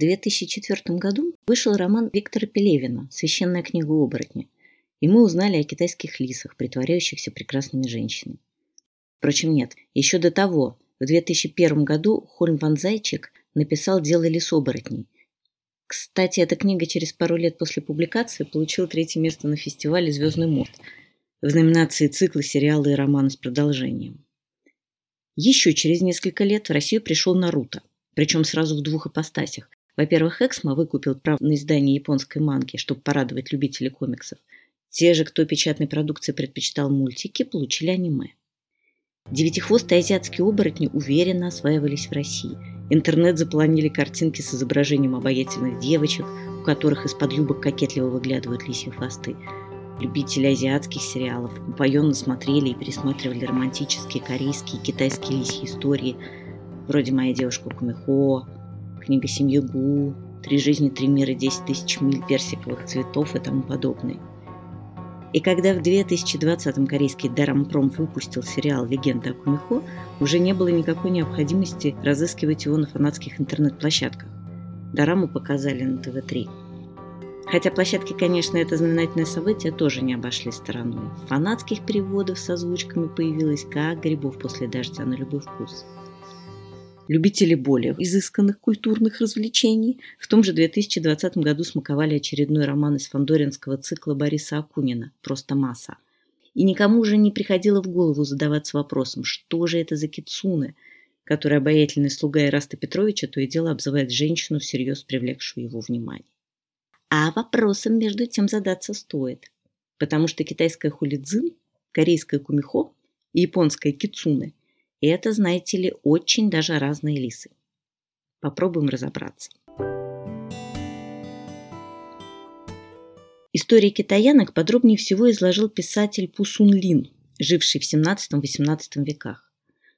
2004 году вышел роман Виктора Пелевина «Священная книга оборотня», и мы узнали о китайских лисах, притворяющихся прекрасными женщинами. Впрочем, нет, еще до того, в 2001 году Хольм Ван Зайчик написал «Дело лис-оборотней». Кстати, эта книга через пару лет после публикации получила третье место на фестивале «Звездный мост» в номинации циклы, сериалы и романы с продолжением. Еще через несколько лет в Россию пришел Наруто, причем сразу в двух ипостасях во-первых, Эксмо выкупил право на издание японской манги, чтобы порадовать любителей комиксов. Те же, кто печатной продукции предпочитал мультики, получили аниме. Девятихвостые азиатские оборотни уверенно осваивались в России. Интернет заполонили картинки с изображением обаятельных девочек, у которых из-под юбок кокетливо выглядывают лисьи хвосты. Любители азиатских сериалов упоенно смотрели и пересматривали романтические корейские и китайские лисьи истории, вроде «Моя девушка Кумихо», книга семьи Гу, «Три жизни, три мира, десять тысяч миль персиковых цветов» и тому подобное. И когда в 2020-м корейский Дарампром выпустил сериал «Легенда о Кумихо», уже не было никакой необходимости разыскивать его на фанатских интернет-площадках. Дораму показали на ТВ-3. Хотя площадки, конечно, это знаменательное событие тоже не обошли стороной. Фанатских переводов с озвучками появилось как грибов после дождя на любой вкус – Любители более изысканных культурных развлечений в том же 2020 году смаковали очередной роман из фандоринского цикла Бориса Акунина «Просто масса». И никому уже не приходило в голову задаваться вопросом, что же это за кицуны, который обаятельный слуга Ираста Петровича то и дело обзывает женщину, всерьез привлекшую его внимание. А вопросом между тем задаться стоит, потому что китайская хулидзин, корейская кумихо и японская кицуны и это, знаете ли, очень даже разные лисы. Попробуем разобраться. Истории китаянок подробнее всего изложил писатель Пусун Лин, живший в 17-18 веках.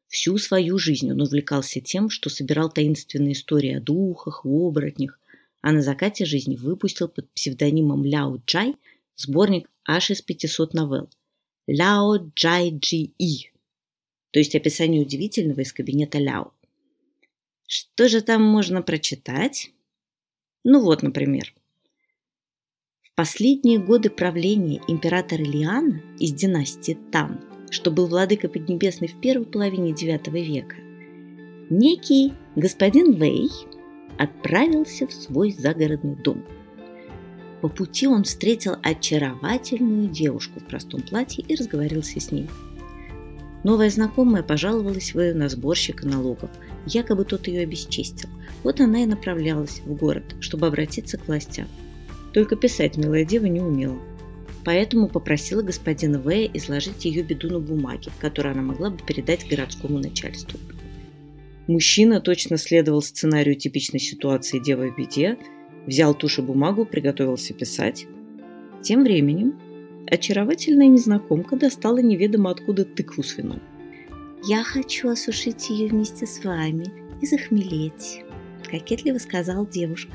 Всю свою жизнь он увлекался тем, что собирал таинственные истории о духах, оборотнях, а на закате жизни выпустил под псевдонимом Ляо Джай сборник аж из 500 новелл «Ляо Джай Джи И», то есть описание удивительного из кабинета Ляо. Что же там можно прочитать? Ну вот, например. В последние годы правления императора Лиана из династии Тан, что был владыка Поднебесной в первой половине IX века, некий господин Вэй отправился в свой загородный дом. По пути он встретил очаровательную девушку в простом платье и разговорился с ней – Новая знакомая пожаловалась в на сборщика налогов. Якобы тот ее обесчестил. Вот она и направлялась в город, чтобы обратиться к властям. Только писать милая дева не умела. Поэтому попросила господина В. изложить ее беду на бумаге, которую она могла бы передать городскому начальству. Мужчина точно следовал сценарию типичной ситуации девы в беде, взял тушь и бумагу, приготовился писать. Тем временем очаровательная незнакомка достала неведомо откуда тыкву с вином. «Я хочу осушить ее вместе с вами и захмелеть», – кокетливо сказал девушка.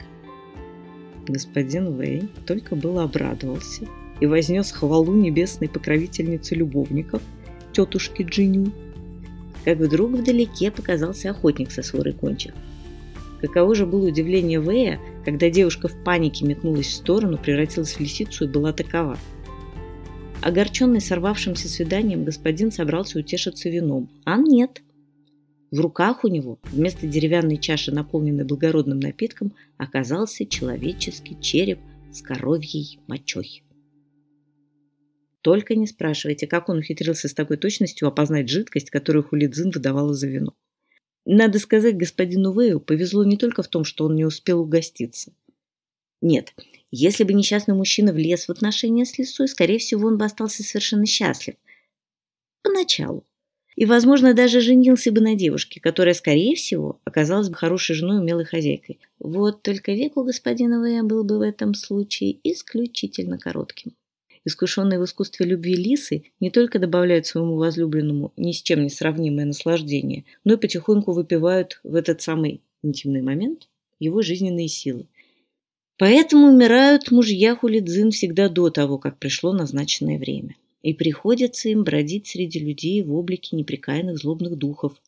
Господин Вэй только было обрадовался и вознес хвалу небесной покровительницы любовников, тетушки Джиню, как вдруг вдалеке показался охотник со сворой кончих. Каково же было удивление Вэя, когда девушка в панике метнулась в сторону, превратилась в лисицу и была такова – Огорченный сорвавшимся свиданием, господин собрался утешиться вином. А нет. В руках у него вместо деревянной чаши, наполненной благородным напитком, оказался человеческий череп с коровьей мочой. Только не спрашивайте, как он ухитрился с такой точностью опознать жидкость, которую Хулидзин выдавала за вино. Надо сказать, господину Вэю повезло не только в том, что он не успел угоститься. Нет, если бы несчастный мужчина влез в отношения с лисой, скорее всего, он бы остался совершенно счастлив. Поначалу. И, возможно, даже женился бы на девушке, которая, скорее всего, оказалась бы хорошей женой и умелой хозяйкой. Вот только век у господина В был бы в этом случае исключительно коротким. Искушенные в искусстве любви лисы не только добавляют своему возлюбленному ни с чем не сравнимое наслаждение, но и потихоньку выпивают в этот самый интимный момент его жизненные силы. Поэтому умирают мужья хулидзин всегда до того, как пришло назначенное время. И приходится им бродить среди людей в облике непрекаянных злобных духов,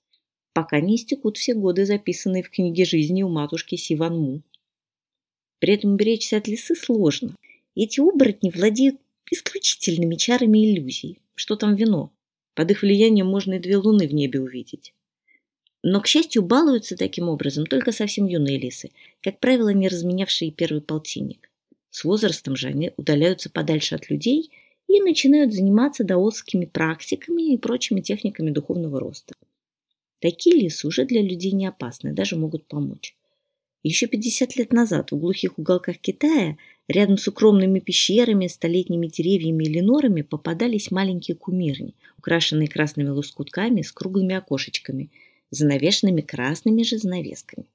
пока не истекут все годы, записанные в книге жизни у матушки Сиванму. При этом уберечься от лисы сложно. Эти оборотни владеют исключительными чарами иллюзий. Что там вино? Под их влиянием можно и две луны в небе увидеть. Но, к счастью, балуются таким образом только совсем юные лисы, как правило, не разменявшие первый полтинник. С возрастом же они удаляются подальше от людей и начинают заниматься даосскими практиками и прочими техниками духовного роста. Такие лисы уже для людей не опасны, даже могут помочь. Еще 50 лет назад в глухих уголках Китая рядом с укромными пещерами, столетними деревьями или норами попадались маленькие кумирни, украшенные красными лоскутками с круглыми окошечками, занавешенными красными же занавесками.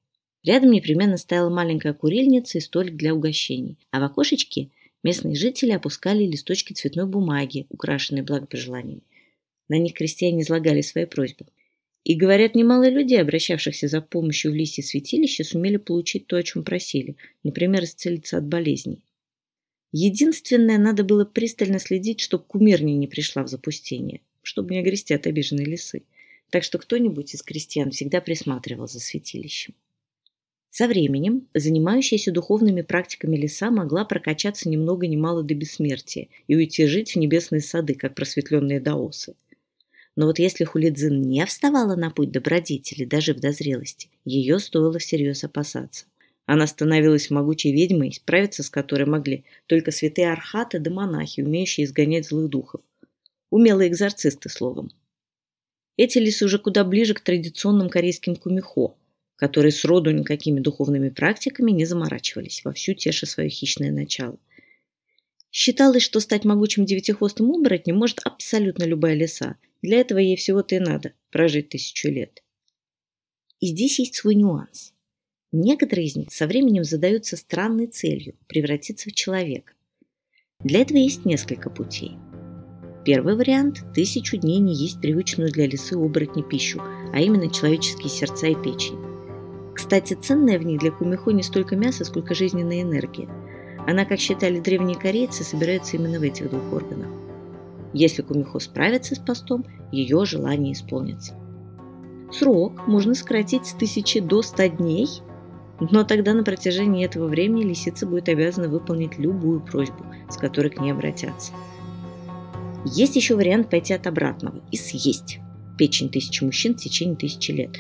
Рядом непременно стояла маленькая курильница и столик для угощений, а в окошечке местные жители опускали листочки цветной бумаги, украшенные благопожеланиями. На них крестьяне излагали свои просьбы. И, говорят, немало людей, обращавшихся за помощью в лисе святилища, сумели получить то, о чем просили, например, исцелиться от болезней. Единственное, надо было пристально следить, чтобы кумирня не пришла в запустение, чтобы не огрести от обиженной лисы. Так что кто-нибудь из крестьян всегда присматривал за святилищем. Со временем занимающаяся духовными практиками лиса могла прокачаться ни много ни мало до бессмертия и уйти жить в небесные сады, как просветленные даосы. Но вот если Хулидзин не вставала на путь добродетели даже в дозрелости, ее стоило всерьез опасаться. Она становилась могучей ведьмой, справиться с которой могли только святые архаты да монахи, умеющие изгонять злых духов. Умелые экзорцисты, словом. Эти лисы уже куда ближе к традиционным корейским кумихо, которые сроду никакими духовными практиками не заморачивались, вовсю теша свое хищное начало. Считалось, что стать могучим девятихвостым оборотнем может абсолютно любая лиса, для этого ей всего-то и надо прожить тысячу лет. И здесь есть свой нюанс. Некоторые из них со временем задаются странной целью – превратиться в человека. Для этого есть несколько путей. Первый вариант – тысячу дней не есть привычную для лисы оборотни пищу, а именно человеческие сердца и печень. Кстати, ценная в ней для кумихо не столько мясо, сколько жизненная энергия. Она, как считали древние корейцы, собирается именно в этих двух органах. Если Кумихо справится с постом, ее желание исполнится. Срок можно сократить с тысячи до ста дней, но тогда на протяжении этого времени лисица будет обязана выполнить любую просьбу, с которой к ней обратятся. Есть еще вариант пойти от обратного и съесть печень тысячи мужчин в течение тысячи лет.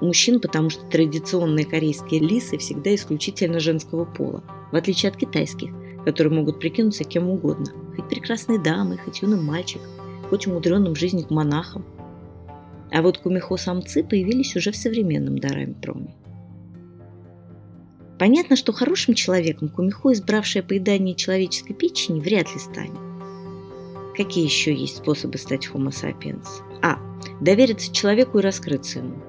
Мужчин, потому что традиционные корейские лисы всегда исключительно женского пола, в отличие от китайских, которые могут прикинуться кем угодно, хоть прекрасной дамой, хоть юным мальчиком, хоть умудренным жизнью к монахам. А вот кумихо-самцы появились уже в современном Дараме-проме. Понятно, что хорошим человеком кумихо, избравшее поедание человеческой печени, вряд ли станет. Какие еще есть способы стать homo sapiens? А. Довериться человеку и раскрыться ему.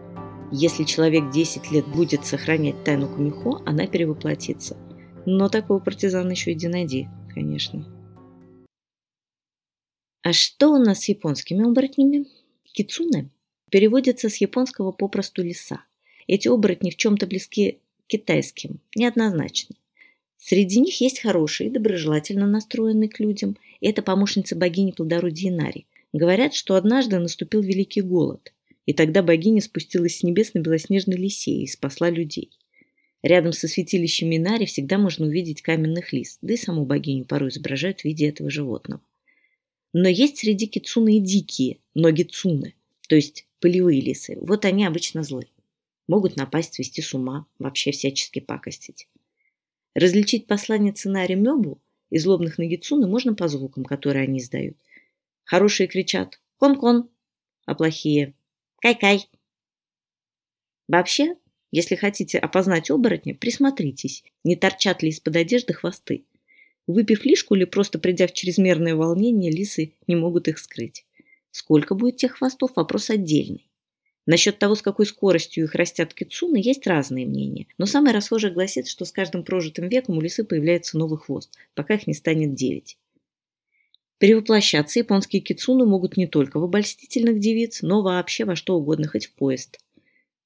Если человек 10 лет будет сохранять тайну кумихо, она перевоплотится. Но такого партизана еще и найди, конечно. А что у нас с японскими оборотнями? Кицуне переводится с японского попросту лиса. Эти оборотни в чем-то близки к китайским, неоднозначно. Среди них есть хорошие, доброжелательно настроенные к людям. Это помощница богини плодородия Нари. Говорят, что однажды наступил великий голод, и тогда богиня спустилась с небес на белоснежной лисе и спасла людей. Рядом со святилищем Минари всегда можно увидеть каменных лис, да и саму богиню порой изображают в виде этого животного. Но есть среди кицуны и дикие, но гицуны, то есть полевые лисы. Вот они обычно злы. Могут напасть, свести с ума, вообще всячески пакостить. Различить послание Цинари Мёбу и злобных нагицуны можно по звукам, которые они издают. Хорошие кричат «кон-кон», а плохие «кай-кай». Вообще, если хотите опознать оборотня, присмотритесь, не торчат ли из-под одежды хвосты. Выпив лишку или просто придя в чрезмерное волнение, лисы не могут их скрыть. Сколько будет тех хвостов – вопрос отдельный. Насчет того, с какой скоростью их растят кицуны, есть разные мнения. Но самое расхожее гласит, что с каждым прожитым веком у лисы появляется новый хвост, пока их не станет девять. Перевоплощаться японские кицуны могут не только в обольстительных девиц, но вообще во что угодно, хоть в поезд.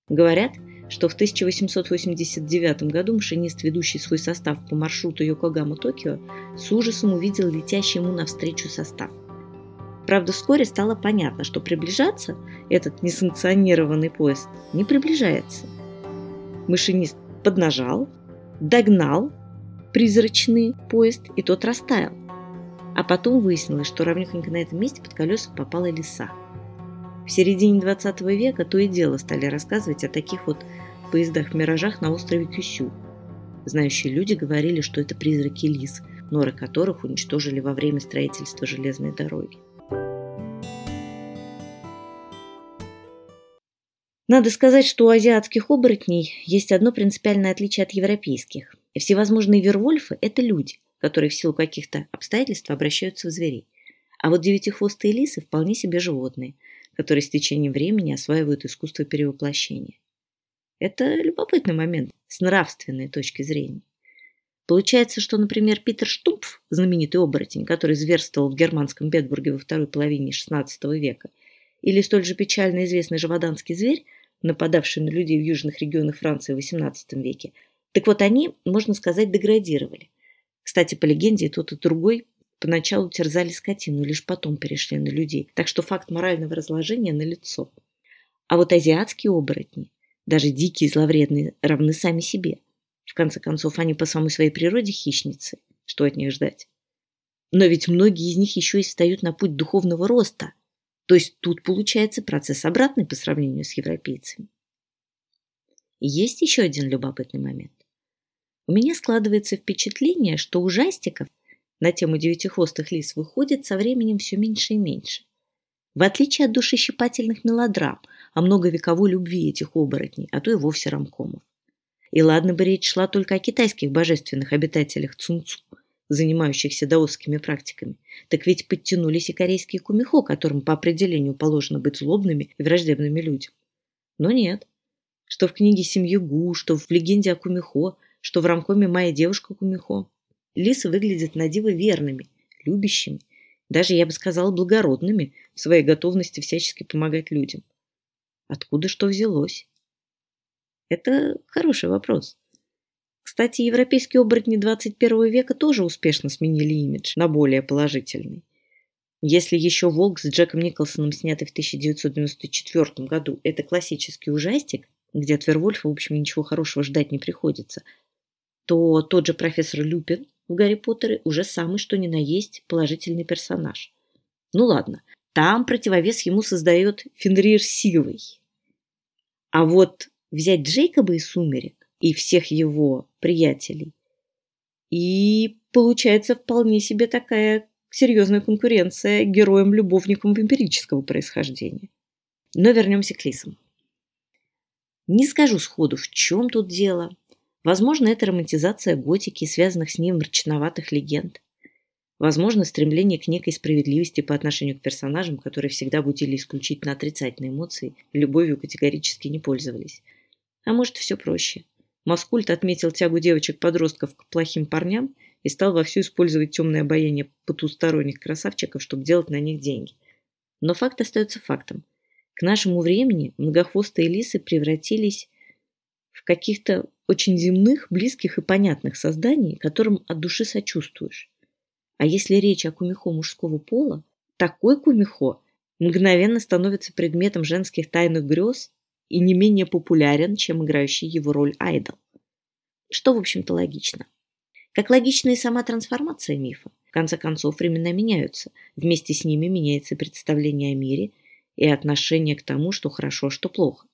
Говорят, что в 1889 году машинист, ведущий свой состав по маршруту Йокогама-Токио, с ужасом увидел летящий ему навстречу состав. Правда, вскоре стало понятно, что приближаться этот несанкционированный поезд не приближается. Машинист поднажал, догнал призрачный поезд, и тот растаял. А потом выяснилось, что равнехонько на этом месте под колеса попала лиса. В середине 20 века то и дело стали рассказывать о таких вот поездах-миражах на острове Кюсю. Знающие люди говорили, что это призраки лис, норы которых уничтожили во время строительства железной дороги. Надо сказать, что у азиатских оборотней есть одно принципиальное отличие от европейских. Всевозможные вервольфы – это люди, которые в силу каких-то обстоятельств обращаются в зверей. А вот девятихвостые лисы вполне себе животные, которые с течением времени осваивают искусство перевоплощения. Это любопытный момент с нравственной точки зрения. Получается, что, например, Питер Штумпф, знаменитый оборотень, который зверствовал в германском Бетбурге во второй половине XVI века, или столь же печально известный живоданский зверь, нападавший на людей в южных регионах Франции в XVIII веке. Так вот, они, можно сказать, деградировали. Кстати, по легенде, тот, и другой поначалу терзали скотину, лишь потом перешли на людей. Так что факт морального разложения налицо. А вот азиатские оборотни, даже дикие и зловредные, равны сами себе. В конце концов, они по самой своей природе хищницы. Что от них ждать? Но ведь многие из них еще и встают на путь духовного роста – то есть тут получается процесс обратный по сравнению с европейцами. Есть еще один любопытный момент. У меня складывается впечатление, что ужастиков на тему девятихвостых лис выходит со временем все меньше и меньше. В отличие от душещипательных мелодрам о многовековой любви этих оборотней, а то и вовсе рамкомов. И ладно бы речь шла только о китайских божественных обитателях Цунцу, занимающихся даосскими практиками, так ведь подтянулись и корейские кумихо, которым по определению положено быть злобными и враждебными людям. Но нет. Что в книге «Семьи Гу», что в легенде о кумихо, что в рамкоме «Моя девушка кумихо». Лисы выглядят на диво верными, любящими, даже, я бы сказала, благородными в своей готовности всячески помогать людям. Откуда что взялось? Это хороший вопрос. Кстати, европейские оборотни 21 века тоже успешно сменили имидж на более положительный. Если еще «Волк» с Джеком Николсоном, снятый в 1994 году, это классический ужастик, где от Вервольфа, в общем, ничего хорошего ждать не приходится, то тот же профессор Люпин в «Гарри Поттере» уже самый что ни на есть положительный персонаж. Ну ладно, там противовес ему создает Фенрир Силой. А вот взять Джейкоба из «Сумерек» и всех его приятелей. И получается вполне себе такая серьезная конкуренция героям-любовникам вампирического происхождения. Но вернемся к лисам. Не скажу сходу, в чем тут дело. Возможно, это романтизация готики и связанных с ней мрачноватых легенд. Возможно, стремление к некой справедливости по отношению к персонажам, которые всегда будили исключительно отрицательные эмоции и любовью категорически не пользовались. А может, все проще – Маскульт отметил тягу девочек-подростков к плохим парням и стал вовсю использовать темное обаяние потусторонних красавчиков, чтобы делать на них деньги. Но факт остается фактом. К нашему времени многохвостые лисы превратились в каких-то очень земных, близких и понятных созданий, которым от души сочувствуешь. А если речь о кумихо мужского пола, такой кумихо мгновенно становится предметом женских тайных грез и не менее популярен, чем играющий его роль айдол. Что, в общем-то, логично. Как логична и сама трансформация мифа. В конце концов, времена меняются. Вместе с ними меняется представление о мире и отношение к тому, что хорошо, а что плохо.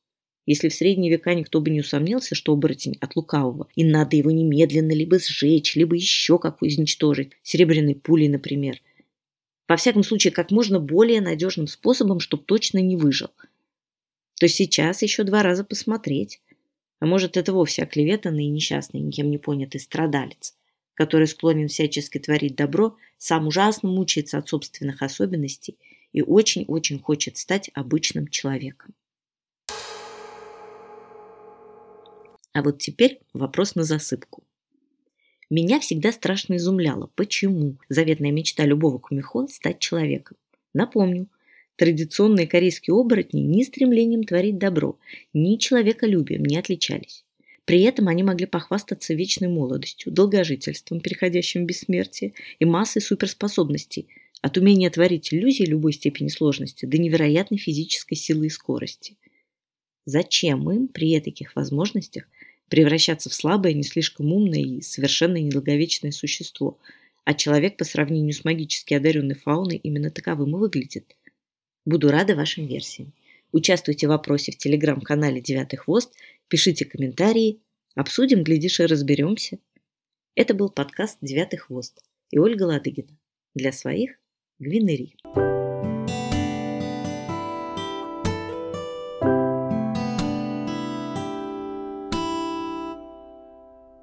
Если в средние века никто бы не усомнился, что оборотень от лукавого, и надо его немедленно либо сжечь, либо еще какую изничтожить, серебряной пулей, например. Во всяком случае, как можно более надежным способом, чтобы точно не выжил – то сейчас еще два раза посмотреть. А может, это вовсе оклеветанный и несчастный, никем не понятый страдалец, который склонен всячески творить добро, сам ужасно мучается от собственных особенностей и очень-очень хочет стать обычным человеком. А вот теперь вопрос на засыпку. Меня всегда страшно изумляло, почему заветная мечта любого кумихо – стать человеком. Напомню, Традиционные корейские оборотни ни стремлением творить добро, ни человеколюбием не отличались. При этом они могли похвастаться вечной молодостью, долгожительством, переходящим в бессмертие, и массой суперспособностей, от умения творить иллюзии любой степени сложности до невероятной физической силы и скорости. Зачем им при таких возможностях превращаться в слабое, не слишком умное и совершенно недолговечное существо. А человек по сравнению с магически одаренной фауной именно таковым и выглядит. Буду рада вашим версиям. Участвуйте в опросе в телеграм-канале «Девятый хвост», пишите комментарии, обсудим, глядишь и разберемся. Это был подкаст «Девятый хвост» и Ольга Ладыгина. Для своих – Гвинери.